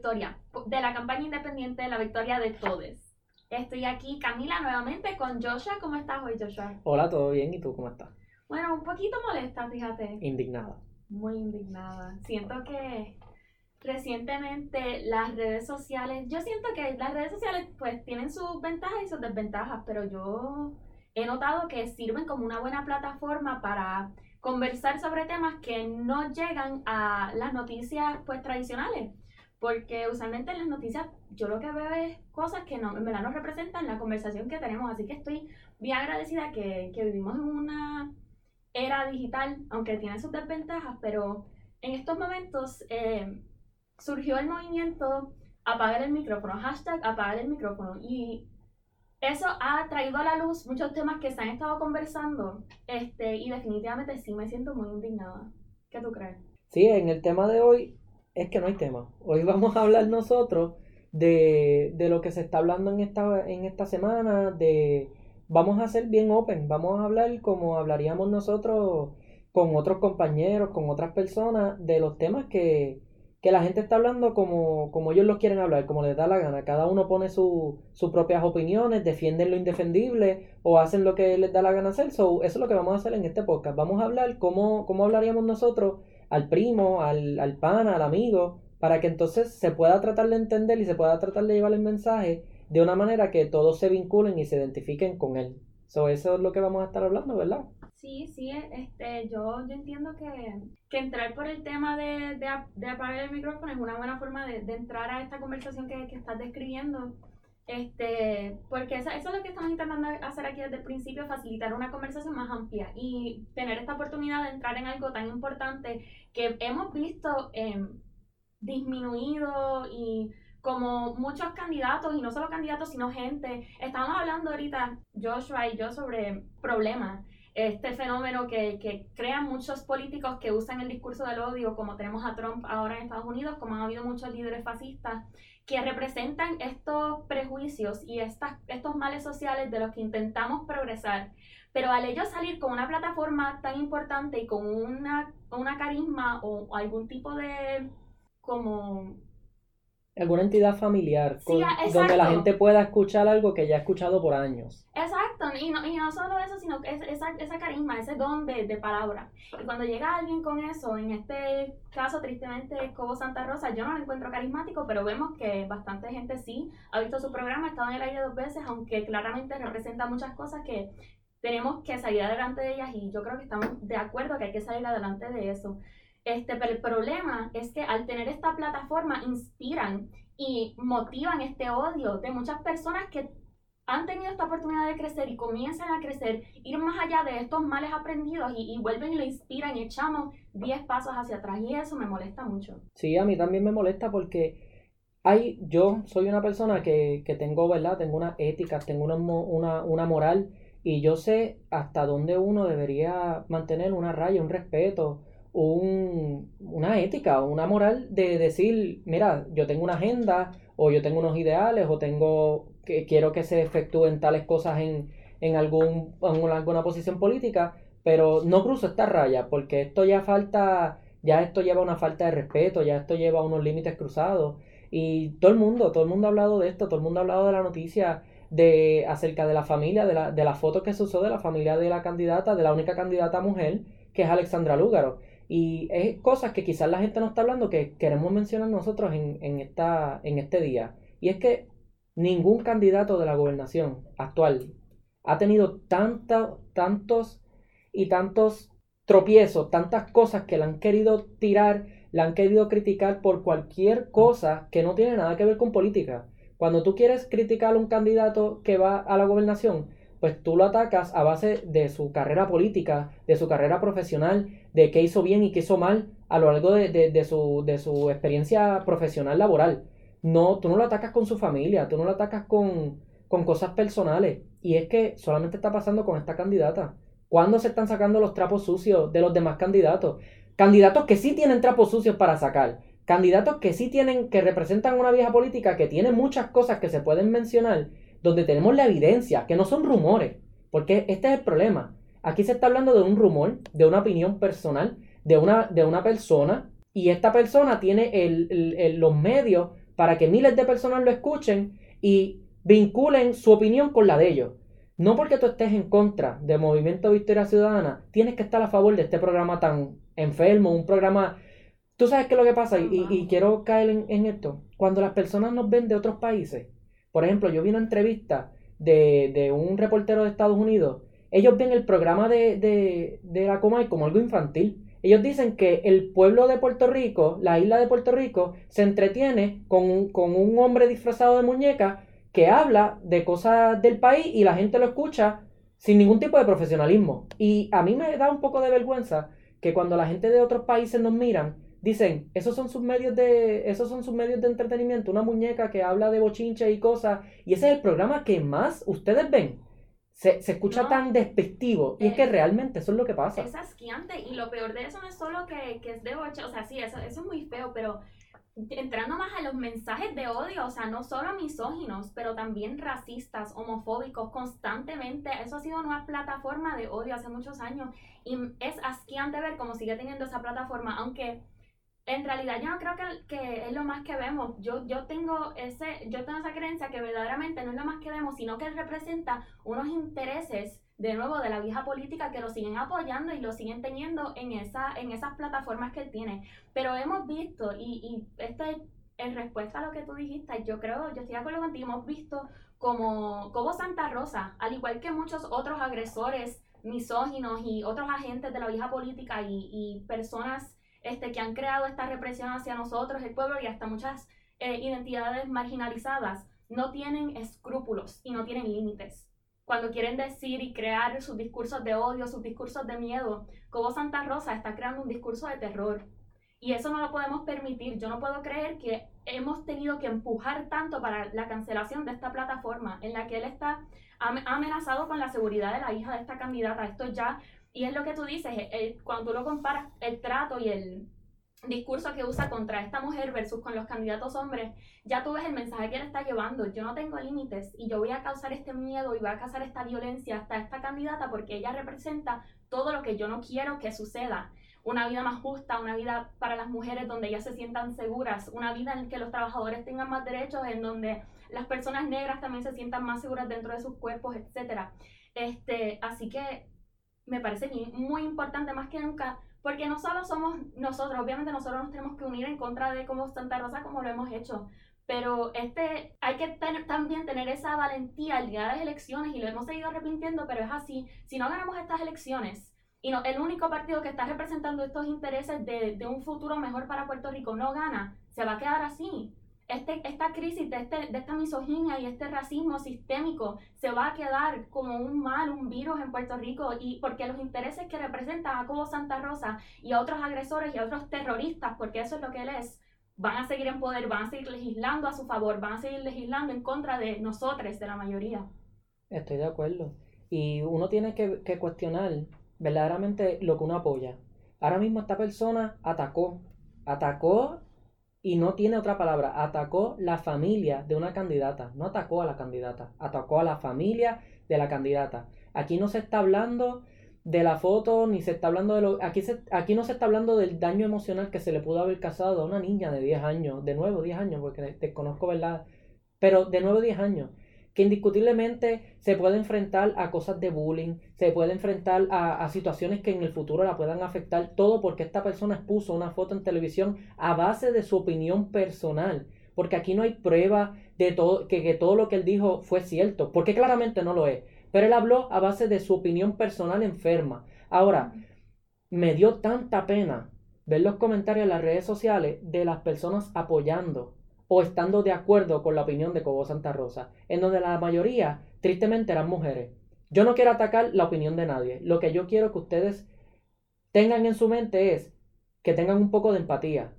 victoria de la campaña independiente, la victoria de todos. Estoy aquí, Camila, nuevamente con Joshua. ¿Cómo estás hoy, Joshua? Hola, ¿todo bien? ¿Y tú cómo estás? Bueno, un poquito molesta, fíjate. Indignada. Muy indignada. Siento que recientemente las redes sociales, yo siento que las redes sociales pues tienen sus ventajas y sus desventajas, pero yo he notado que sirven como una buena plataforma para conversar sobre temas que no llegan a las noticias pues tradicionales. Porque usualmente en las noticias yo lo que veo es cosas que no, en verdad no representan la conversación que tenemos. Así que estoy bien agradecida que, que vivimos en una era digital, aunque tiene sus desventajas, pero en estos momentos eh, surgió el movimiento apagar el micrófono, hashtag apagar el micrófono. Y eso ha traído a la luz muchos temas que se han estado conversando este, y definitivamente sí me siento muy indignada. ¿Qué tú crees? Sí, en el tema de hoy es que no hay tema. Hoy vamos a hablar nosotros de, de lo que se está hablando en esta, en esta semana, de vamos a ser bien open, vamos a hablar como hablaríamos nosotros con otros compañeros, con otras personas, de los temas que, que la gente está hablando como, como ellos los quieren hablar, como les da la gana. Cada uno pone sus propias opiniones, defienden lo indefendible o hacen lo que les da la gana hacer. So, eso es lo que vamos a hacer en este podcast. Vamos a hablar cómo, cómo hablaríamos nosotros al primo, al, al pana, al amigo, para que entonces se pueda tratar de entender y se pueda tratar de llevar el mensaje de una manera que todos se vinculen y se identifiquen con él. So, eso es lo que vamos a estar hablando, ¿verdad? Sí, sí, este, yo, yo entiendo que, que entrar por el tema de, de, de, apagar el micrófono es una buena forma de, de entrar a esta conversación que, que, estás describiendo. Este, porque eso, eso, es lo que estamos intentando hacer aquí desde el principio, facilitar una conversación más amplia y tener esta oportunidad de entrar en algo tan importante que hemos visto eh, disminuido y como muchos candidatos, y no solo candidatos, sino gente, estamos hablando ahorita, Joshua y yo, sobre problemas este fenómeno que, que crean muchos políticos que usan el discurso del odio, como tenemos a Trump ahora en Estados Unidos, como han habido muchos líderes fascistas, que representan estos prejuicios y estas, estos males sociales de los que intentamos progresar. Pero al ellos salir con una plataforma tan importante y con una, una carisma o algún tipo de como alguna entidad familiar donde la gente pueda escuchar algo que ya ha escuchado por años. Exacto, y no, y no solo eso, sino que esa, esa carisma, ese don de, de, palabra. Y cuando llega alguien con eso, en este caso tristemente Cobo Santa Rosa, yo no lo encuentro carismático, pero vemos que bastante gente sí ha visto su programa, ha estado en el aire dos veces, aunque claramente representa muchas cosas que tenemos que salir adelante de ellas y yo creo que estamos de acuerdo que hay que salir adelante de eso. Este, pero el problema es que al tener esta plataforma inspiran y motivan este odio de muchas personas que han tenido esta oportunidad de crecer y comienzan a crecer, ir más allá de estos males aprendidos y, vuelven y lo inspiran y echamos 10 pasos hacia atrás y eso me molesta mucho. Sí, a mí también me molesta porque hay, yo soy una persona que, que tengo, ¿verdad? Tengo una ética, tengo una, una, una moral y yo sé hasta dónde uno debería mantener una raya, un respeto, un, una ética, una moral de decir, mira, yo tengo una agenda o yo tengo unos ideales o tengo que quiero que se efectúen tales cosas en, en, algún, en alguna posición política, pero no cruzo esta raya porque esto ya falta, ya esto lleva una falta de respeto, ya esto lleva unos límites cruzados y todo el mundo, todo el mundo ha hablado de esto, todo el mundo ha hablado de la noticia de acerca de la familia, de la, de la foto que se usó de la familia de la candidata, de la única candidata mujer, que es Alexandra Lúgaro. Y es cosas que quizás la gente no está hablando que queremos mencionar nosotros en, en, esta, en este día. Y es que ningún candidato de la gobernación actual ha tenido tantos y tantos tropiezos, tantas cosas que le han querido tirar, le han querido criticar por cualquier cosa que no tiene nada que ver con política. Cuando tú quieres criticar a un candidato que va a la gobernación, pues tú lo atacas a base de su carrera política, de su carrera profesional, de qué hizo bien y qué hizo mal a lo largo de, su, de su experiencia profesional laboral. No, tú no lo atacas con su familia, tú no lo atacas con, con cosas personales. Y es que solamente está pasando con esta candidata. ¿Cuándo se están sacando los trapos sucios de los demás candidatos? Candidatos que sí tienen trapos sucios para sacar. Candidatos que sí tienen, que representan una vieja política, que tiene muchas cosas que se pueden mencionar donde tenemos la evidencia, que no son rumores, porque este es el problema. Aquí se está hablando de un rumor, de una opinión personal, de una, de una persona, y esta persona tiene el, los medios para que miles de personas lo escuchen y vinculen su opinión con la de ellos. No porque tú estés en contra del movimiento Victoria Ciudadana, tienes que estar a favor de este programa tan enfermo, un programa... Tú sabes qué es lo que pasa y, quiero caer en, esto. Cuando las personas nos ven de otros países, por ejemplo, yo vi una entrevista de, un reportero de Estados Unidos, ellos ven el programa de, de, de la Comay como algo infantil. Ellos dicen que el pueblo de Puerto Rico, la isla de Puerto Rico, se entretiene con un, con un hombre disfrazado de muñeca que habla de cosas del país y la gente lo escucha sin ningún tipo de profesionalismo. Y a mí me da un poco de vergüenza que cuando la gente de otros países nos miran, dicen, esos son sus medios de, esos son sus medios de entretenimiento, una muñeca que habla de bochinche y cosas, y ese es el programa que más ustedes ven. Se, escucha tan despectivo. y es que realmente eso es lo que pasa. Es asquiante. Y lo peor de eso no es solo que, que es de boche. O sea, sí, eso, eso es muy feo, pero entrando más a los mensajes de odio, o sea, no solo misóginos, pero también racistas, homofóbicos, constantemente. Eso ha sido una plataforma de odio hace muchos años y es asqueante ver cómo sigue teniendo esa plataforma, aunque en realidad yo no creo que, que, es lo más que vemos. Yo, yo, tengo ese, yo tengo esa creencia que verdaderamente no es lo más que vemos, sino que representa unos intereses de nuevo de la vieja política que lo siguen apoyando y lo siguen teniendo en, esa, en esas plataformas que él tiene. Pero hemos visto, y, y esto es en respuesta a lo que tú dijiste, yo creo, yo estoy de acuerdo contigo, hemos visto como, como Santa Rosa, al igual que muchos otros agresores misóginos y otros agentes de la vieja política y, y personas este, que han creado esta represión hacia nosotros, el pueblo y hasta muchas eh, identidades marginalizadas, no tienen escrúpulos y no tienen límites cuando quieren decir y crear sus discursos de odio, sus discursos de miedo. Como Santa Rosa está creando un discurso de terror. Y eso no lo podemos permitir. Yo no puedo creer que hemos tenido que empujar tanto para la cancelación de esta plataforma en la que él está amenazado con la seguridad de la hija de esta candidata. Esto ya, y es lo que tú dices, cuando tú lo comparas, el trato y el, discurso que usa contra esta mujer versus con los candidatos hombres, ya tú ves el mensaje que él está llevando. Yo no tengo límites y yo voy a causar este miedo y voy a causar esta violencia hasta esta candidata porque ella representa todo lo que yo no quiero que suceda. Una vida más justa, una vida para las mujeres donde ellas se sientan seguras, una vida en que los trabajadores tengan más derechos, en donde las personas negras también se sientan más seguras dentro de sus cuerpos, etc. Este, así que me parece muy importante más que nunca porque no solo somos nosotros, obviamente nosotros nos tenemos que unir en contra de como Santa Rosa como lo hemos hecho, pero este, hay que también tener esa valentía al día de las elecciones y lo hemos seguido repitiendo, pero es así, si no ganamos estas elecciones y no, el único partido que está representando estos intereses de, de un futuro mejor para Puerto Rico no gana, se va a quedar así este, esta crisis de, este, de esta misoginia y este racismo sistémico se va a quedar como un mal, un virus en Puerto Rico y porque los intereses que representa a Jacobo Santa Rosa y a otros agresores y a otros terroristas, porque eso es lo que él es, van a seguir en poder, van a seguir legislando a su favor, van a seguir legislando en contra de nosotros, de la mayoría. Estoy de acuerdo. Y uno tiene que, que cuestionar verdaderamente lo que uno apoya. Ahora mismo esta persona atacó, atacó y no tiene otra palabra, atacó la familia de una candidata, no atacó a la candidata, atacó a la familia de la candidata. Aquí no se está hablando de la foto, ni se está hablando de lo... Aquí, se, aquí no se está hablando del daño emocional que se le pudo haber causado a una niña de 10 años, de nuevo 10 años, porque desconozco, ¿verdad? Pero de nuevo 10 años que indiscutiblemente se puede enfrentar a cosas de bullying, se puede enfrentar a, situaciones que en el futuro la puedan afectar, todo porque esta persona expuso una foto en televisión a base de su opinión personal, porque aquí no hay prueba de todo, que, que todo lo que él dijo fue cierto, porque claramente no lo es, pero él habló a base de su opinión personal enferma. Ahora, me dio tanta pena ver los comentarios en las redes sociales de las personas apoyando o estando de acuerdo con la opinión de Cobo Santa Rosa, en donde la mayoría, tristemente, eran mujeres. Yo no quiero atacar la opinión de nadie. Lo que yo quiero que ustedes tengan en su mente es que tengan un poco de empatía.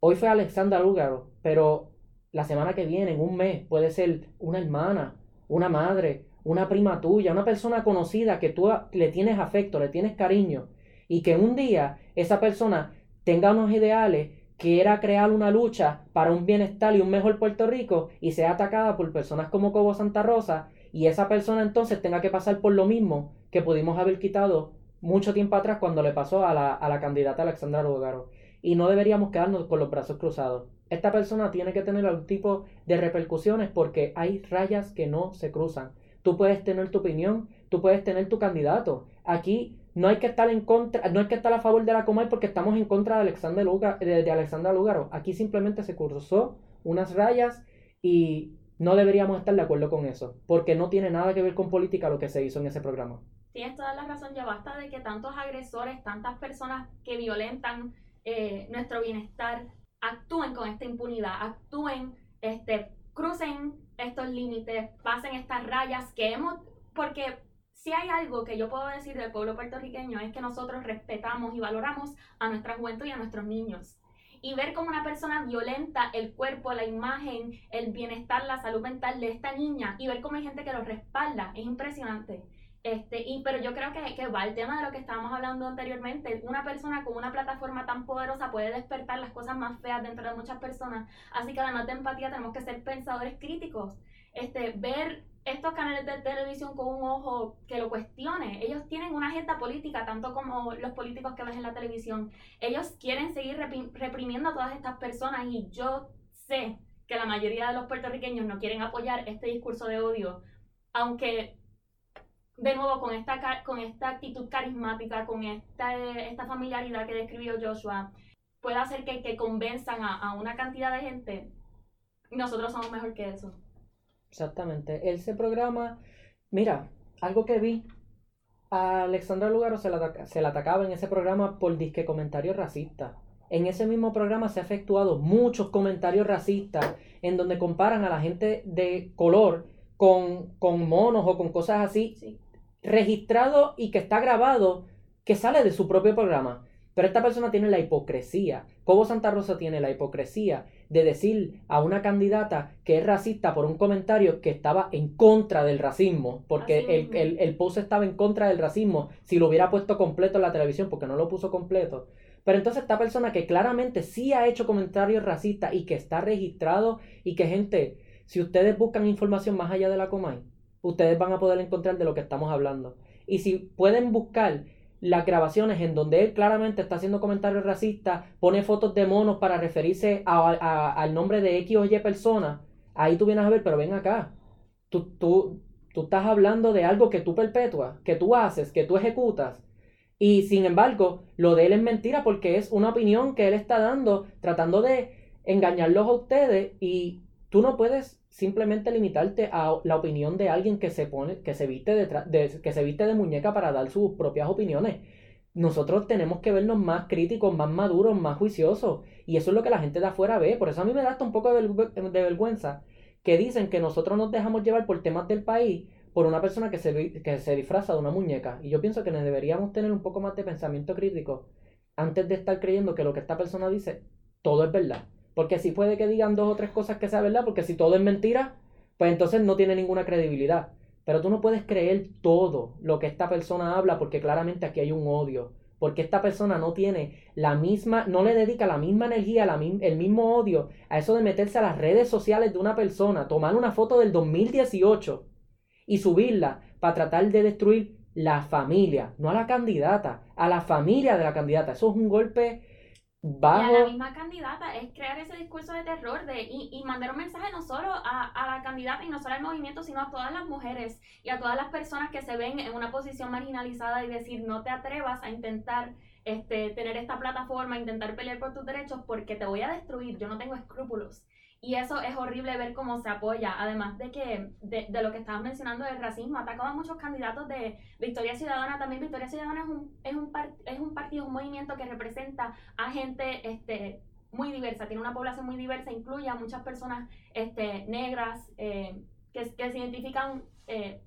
Hoy fue Alexandra Lúgaro, pero la semana que viene, en un mes, puede ser una hermana, una madre, una prima tuya, una persona conocida que tú le tienes afecto, le tienes cariño, y que un día esa persona tenga unos ideales quiera crear una lucha para un bienestar y un mejor Puerto Rico y sea atacada por personas como Cobo Santa Rosa y esa persona entonces tenga que pasar por lo mismo que pudimos haber quitado mucho tiempo atrás cuando le pasó a la, a la candidata Alexandra Lugaro. Y no deberíamos quedarnos con los brazos cruzados. esta persona tiene que tener algún tipo de repercusiones porque hay rayas que no se cruzan. Tú puedes tener tu opinión, tú puedes tener tu candidato. Aquí no hay que estar en contra, no hay que estar a favor de la Comay porque estamos en contra de Alexandra Lugaro, de, Alexandra Lugaro. Aquí simplemente se cruzó unas rayas y no deberíamos estar de acuerdo con eso, porque no tiene nada que ver con política lo que se hizo en ese programa. Tienes toda la razón, ya basta de que tantos agresores, tantas personas que violentan eh, nuestro bienestar actúen con esta impunidad, actúen, este, crucen estos límites, pasen estas rayas que hemos, porque si hay algo que yo puedo decir del pueblo puertorriqueño es que nosotros respetamos y valoramos a nuestra juventud y a nuestros niños. Y ver cómo una persona violenta el cuerpo, la imagen, el bienestar, la salud mental de esta niña y ver cómo hay gente que lo respalda es impresionante. Este, y, pero yo creo que, que va el tema de lo que estábamos hablando anteriormente. Una persona con una plataforma tan poderosa puede despertar las cosas más feas dentro de muchas personas. Así que además de empatía tenemos que ser pensadores críticos. Este, ver estos canales de televisión con un ojo que lo cuestione. Ellos tienen una agenda política, tanto como los políticos que ves en la televisión. Ellos quieren seguir reprimiendo a todas estas personas y yo sé que la mayoría de los puertorriqueños no quieren apoyar este discurso de odio, aunque de nuevo con esta, con esta actitud carismática, con esta, esta familiaridad que describió Joshua, puede hacer que, que convenzan a, a una cantidad de gente. Nosotros somos mejor que eso. Exactamente. Ese programa, mira, algo que vi, a Alexandra Lugaro se la, se atacaba en ese programa por disque comentarios racistas. En ese mismo programa se ha efectuado muchos comentarios racistas en donde comparan a la gente de color con, con monos o con cosas así, registrado y que está grabado, que sale de su propio programa. Pero esta persona tiene la hipocresía. Cobo Santa Rosa tiene la hipocresía de decir a una candidata que es racista por un comentario que estaba en contra del racismo, porque el, el, el, post estaba en contra del racismo si lo hubiera puesto completo en la televisión, porque no lo puso completo. Pero entonces esta persona que claramente sí ha hecho comentarios racistas y que está registrado y que gente, si ustedes buscan información más allá de la Comay, ustedes van a poder encontrar de lo que estamos hablando. Y si pueden buscar las grabaciones en donde él claramente está haciendo comentarios racistas, pone fotos de monos para referirse al nombre de X o Y persona, ahí tú vienes a ver, pero ven acá. Tú, tú, tú estás hablando de algo que tú perpetúas, que tú haces, que tú ejecutas. Y sin embargo, lo de él es mentira porque es una opinión que él está dando, tratando de engañarlos a ustedes y tú no puedes simplemente limitarte a la opinión de alguien que se pone, que se viste de, que se viste de muñeca para dar sus propias opiniones. Nosotros tenemos que vernos más críticos, más maduros, más juiciosos. Y eso es lo que la gente de afuera ve. Por eso a mí me da hasta un poco de, de vergüenza que dicen que nosotros nos dejamos llevar por temas del país por una persona que se, que se disfraza de una muñeca. Y yo pienso que deberíamos tener un poco más de pensamiento crítico antes de estar creyendo que lo que esta persona dice, todo es verdad. Porque si puede que digan dos o tres cosas que sea verdad, porque si todo es mentira, pues entonces no tiene ninguna credibilidad. Pero tú no puedes creer todo lo que esta persona habla porque claramente aquí hay un odio. Porque esta persona no tiene la misma, no le dedica la misma energía, la, el mismo odio a eso de meterse a las redes sociales de una persona, tomar una foto del 2018 y subirla para tratar de destruir la familia, no a la candidata, a la familia de la candidata. Eso es un golpe y a la misma candidata es crear ese discurso de terror de, y, y mandar un mensaje no solo a, a, la candidata y no solo al movimiento, sino a todas las mujeres y a todas las personas que se ven en una posición marginalizada y decir no te atrevas a intentar este, tener esta plataforma, intentar pelear por tus derechos porque te voy a destruir, yo no tengo escrúpulos. Y eso es horrible ver cómo se apoya, además de que, de, lo que estabas mencionando del racismo, atacaba muchos candidatos de Victoria Ciudadana, también Victoria Ciudadana es un, es un, es un partido, un movimiento que representa a gente este, muy diversa, tiene una población muy diversa, incluye a muchas personas este, negras eh, que, se identifican eh,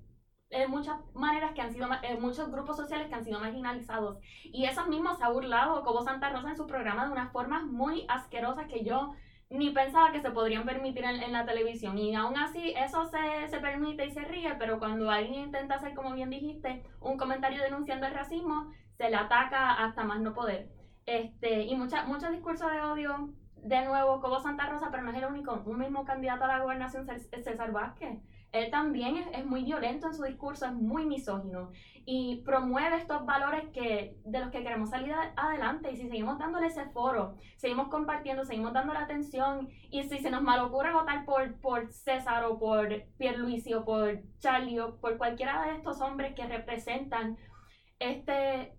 de muchas maneras que han sido, muchos grupos sociales que han sido marginalizados. Y esos mismos se ha burlado como Santa Rosa en su programa de unas formas muy asquerosas que yo ni pensaba que se podrían permitir en, la televisión. Y aún así eso se, se, permite y se ríe, pero cuando alguien intenta hacer, como bien dijiste, un comentario denunciando el racismo, se le ataca hasta más no poder. Este, y mucha, muchos discursos de odio, de nuevo, como Santa Rosa, pero no es el único. Un mismo candidato a la gobernación, César Vázquez. él también es, muy violento en su discurso, es muy misógino y promueve estos valores que, de los que queremos salir adelante. Y si seguimos dándole ese foro, seguimos compartiendo, seguimos dando la atención y si se nos mal votar por, por César o por Pierluisi o por Charlie o por cualquiera de estos hombres que representan este,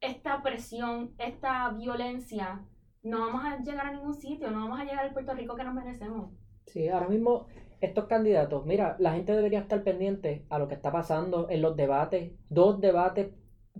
esta opresión, esta violencia, no vamos a llegar a ningún sitio, no vamos a llegar al Puerto Rico que nos merecemos. Sí, ahora mismo estos candidatos, mira, la gente debería estar pendiente a lo que está pasando en los debates, dos debates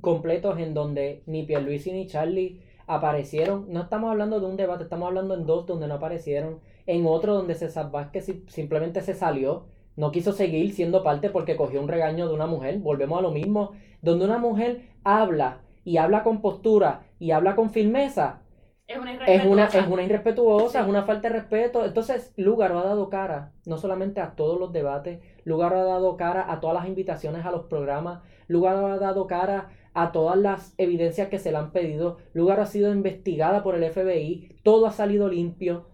completos en donde ni Pierluisi ni Charlie aparecieron. No estamos hablando de un debate, estamos hablando en dos donde no aparecieron, en otro donde César Vázquez simplemente se salió, no quiso seguir siendo parte porque cogió un regaño de una mujer. Volvemos a lo mismo, donde una mujer habla y habla con postura y habla con firmeza, es una irrespetuosa. Es una, irrespetuosa, es una falta de respeto. Entonces, Lugaro ha dado cara, no solamente a todos los debates, Lugaro ha dado cara a todas las invitaciones a los programas, Lugaro ha dado cara a todas las evidencias que se le han pedido, Lugaro ha sido investigada por el FBI, todo ha salido limpio.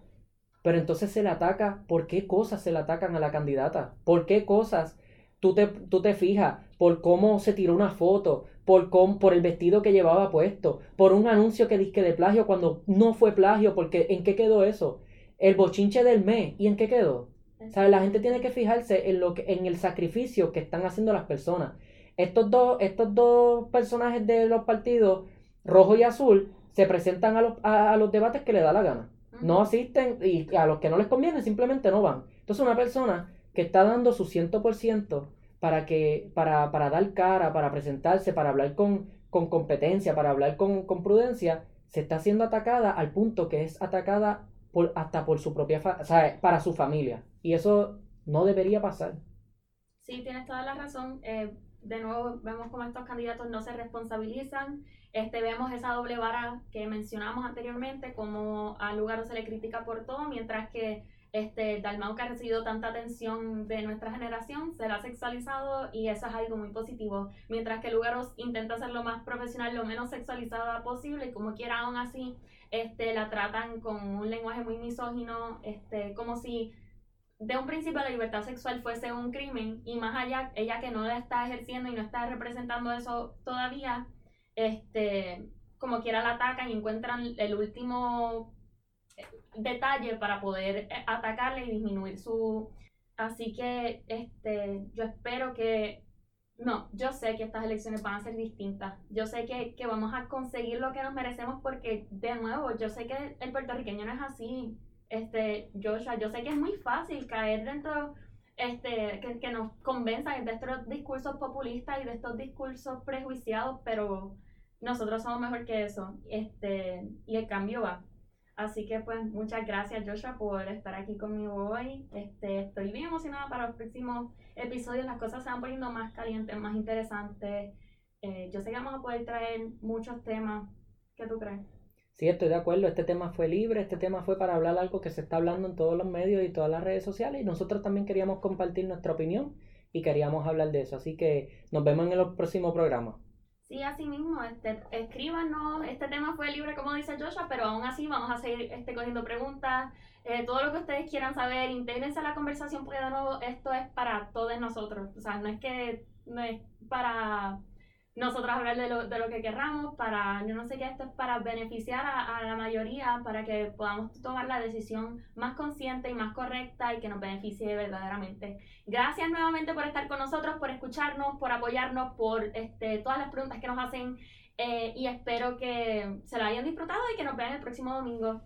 Pero entonces se le ataca, ¿por qué cosas se le atacan a la candidata? ¿Por qué cosas tú te, tú te fijas? ¿Por cómo se tiró una foto? por, por el vestido que llevaba puesto, por un anuncio que disque de plagio cuando no fue plagio, porque ¿en qué quedó eso? El bochinche del mes, ¿y en qué quedó? ¿Sabes? La gente tiene que fijarse en, lo que, en el sacrificio que están haciendo las personas. Estos dos, estos dos personajes de los partidos, rojo y azul, se presentan a los, a, los debates que le da la gana. No asisten y a los que no les conviene simplemente no van. Entonces una persona que está dando su 100% para, que, para, para dar cara, para presentarse, para hablar con, con competencia, para hablar con, con, prudencia, se está siendo atacada al punto que es atacada por, hasta por su propia, o sea, para su familia. Y eso no debería pasar. Sí, tienes toda la razón. Eh, de nuevo, vemos cómo estos candidatos no se responsabilizan. Este, vemos esa doble vara que mencionamos anteriormente, como al lugar se le critica por todo, mientras que este, Dalmau que ha recibido tanta atención de nuestra generación, se la ha sexualizado y eso es algo muy positivo. Mientras que Lugaros intenta ser lo más profesional, lo menos sexualizada posible y como quiera aún así, este, la tratan con un lenguaje muy misógino, este, como si de un principio la libertad sexual fuese un crimen y más allá, ella que no la está ejerciendo y no está representando eso todavía, este, como quiera la atacan y encuentran el último detalle para poder eh, atacarle y disminuir su... Así que este, yo espero que... No, yo sé que estas elecciones van a ser distintas. Yo sé que, que vamos a conseguir lo que nos merecemos porque, de nuevo, yo sé que el puertorriqueño no es así. Este, Joshua, yo sé que es muy fácil caer dentro este, que, que, nos convenzan de estos discursos populistas y de estos discursos prejuiciados, pero nosotros somos mejor que eso. Este, y el cambio va. Así que pues muchas gracias Joshua por estar aquí conmigo hoy. Este, estoy bien emocionada para los próximos episodios. Las cosas se van poniendo más calientes, más interesantes. Eh, yo sé que vamos a poder traer muchos temas. ¿Qué tú crees? Sí, estoy de acuerdo. Este tema fue libre, este tema fue para hablar algo que se está hablando en todos los medios y todas las redes sociales y nosotros también queríamos compartir nuestra opinión y queríamos hablar de eso. Así que nos vemos en el próximo programa. Sí, así mismo, este, escríbanos, este tema fue libre como dice Joshua, pero aún así vamos a seguir este, cogiendo preguntas, eh, todo lo que ustedes quieran saber, intégrense a la conversación porque de nuevo esto es para todos nosotros, o sea, no es que no es para nosotros hablar de lo, de lo que querramos, para, yo no sé qué, esto es para beneficiar a, a, la mayoría, para que podamos tomar la decisión más consciente y más correcta y que nos beneficie verdaderamente. Gracias nuevamente por estar con nosotros, por escucharnos, por apoyarnos, por este, todas las preguntas que nos hacen eh, y espero que se la hayan disfrutado y que nos vean el próximo domingo.